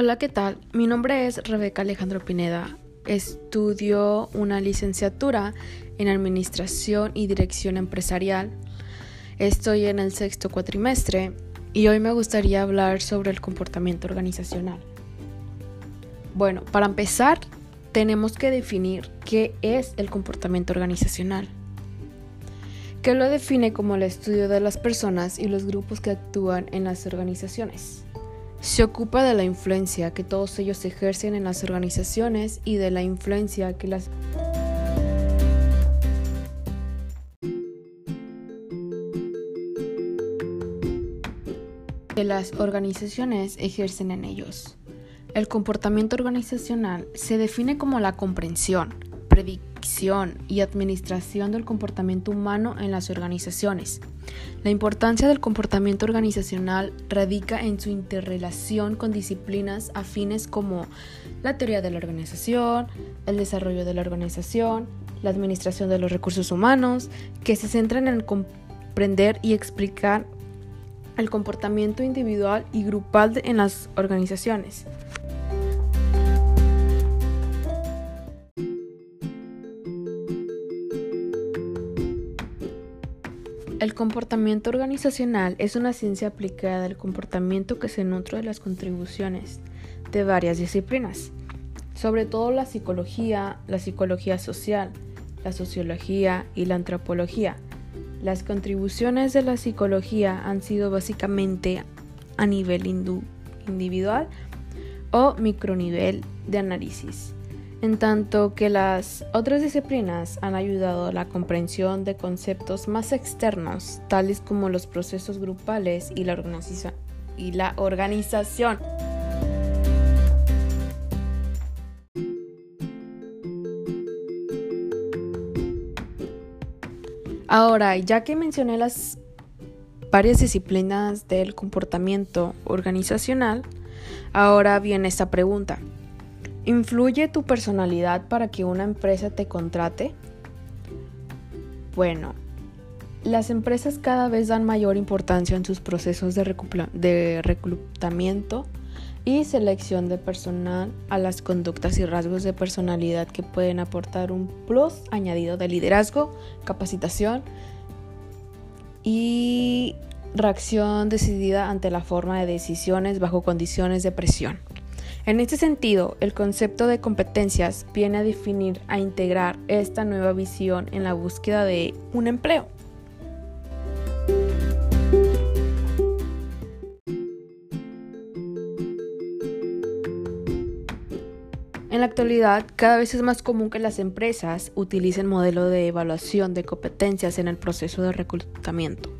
Hola, ¿qué tal? Mi nombre es Rebeca Alejandro Pineda. Estudio una licenciatura en Administración y Dirección Empresarial. Estoy en el sexto cuatrimestre y hoy me gustaría hablar sobre el comportamiento organizacional. Bueno, para empezar, tenemos que definir qué es el comportamiento organizacional que lo define como el estudio de las personas y los grupos que actúan en las organizaciones. Se ocupa de la influencia que todos ellos ejercen en las organizaciones y de la influencia que las que las organizaciones ejercen en ellos. El comportamiento organizacional se define como la comprensión, predicción y administración del comportamiento humano en las organizaciones. La importancia del comportamiento organizacional radica en su interrelación con disciplinas afines como la teoría de la organización, el desarrollo de la organización, la administración de los recursos humanos, que se centran en comprender y explicar el comportamiento individual y grupal en las organizaciones. El comportamiento organizacional es una ciencia aplicada al comportamiento que se nutre de las contribuciones de varias disciplinas, sobre todo la psicología, la psicología social, la sociología y la antropología. Las contribuciones de la psicología han sido básicamente a nivel individual o micronivel de análisis en tanto que las otras disciplinas han ayudado a la comprensión de conceptos más externos, tales como los procesos grupales y la, organización. Ahora, ya que mencioné las varias disciplinas del comportamiento organizacional, ahora viene esta pregunta. ¿Influye tu personalidad para que una empresa te contrate? Bueno, las empresas cada vez dan mayor importancia en sus procesos de, reclutamiento y selección de personal a las conductas y rasgos de personalidad que pueden aportar un plus añadido de liderazgo, capacitación y reacción decidida ante la forma de decisiones bajo condiciones de presión. En este sentido, el concepto de competencias viene a definir, a integrar esta nueva visión en la búsqueda de un empleo. En la actualidad, cada vez es más común que las empresas utilicen modelo de evaluación de competencias en el proceso de reclutamiento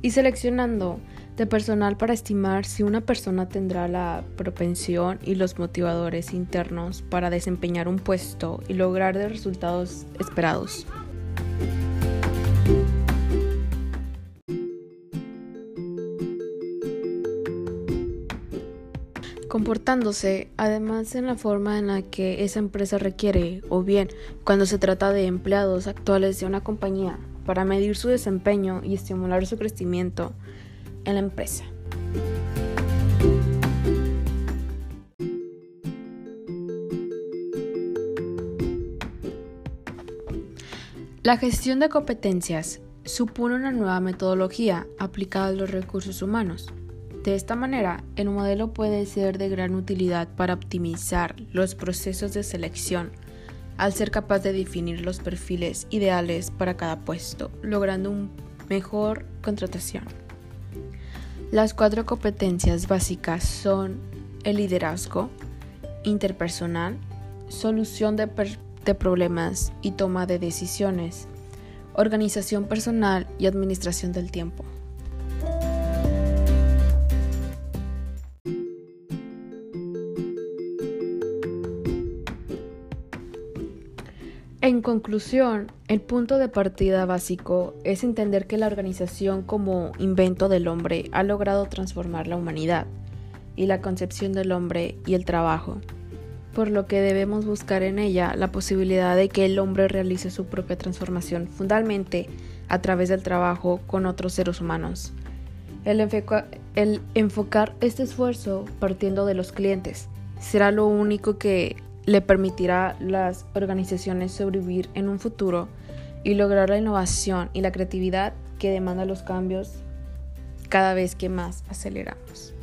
y seleccionando de personal para estimar si una persona tendrá la propensión y los motivadores internos para desempeñar un puesto y lograr los resultados esperados. comportándose además en la forma en la que esa empresa requiere o bien cuando se trata de empleados actuales de una compañía para medir su desempeño y estimular su crecimiento en la empresa. La gestión de competencias supone una nueva metodología aplicada a los recursos humanos. De esta manera, el modelo puede ser de gran utilidad para optimizar los procesos de selección, al ser capaz de definir los perfiles ideales para cada puesto, logrando una mejor contratación. Las cuatro competencias básicas son el liderazgo, interpersonal, solución de, problemas y toma de decisiones, organización personal y administración del tiempo. En conclusión, el punto de partida básico es entender que la organización como invento del hombre ha logrado transformar la humanidad y la concepción del hombre y el trabajo, por lo que debemos buscar en ella la posibilidad de que el hombre realice su propia transformación fundamentalmente a través del trabajo con otros seres humanos. El, enfocar este esfuerzo partiendo de los clientes será lo único que le permitirá a las organizaciones sobrevivir en un futuro y lograr la innovación y la creatividad que demanda los cambios cada vez que más aceleramos.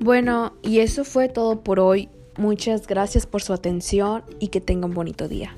Bueno, y eso fue todo por hoy. Muchas gracias por su atención y que tenga un bonito día.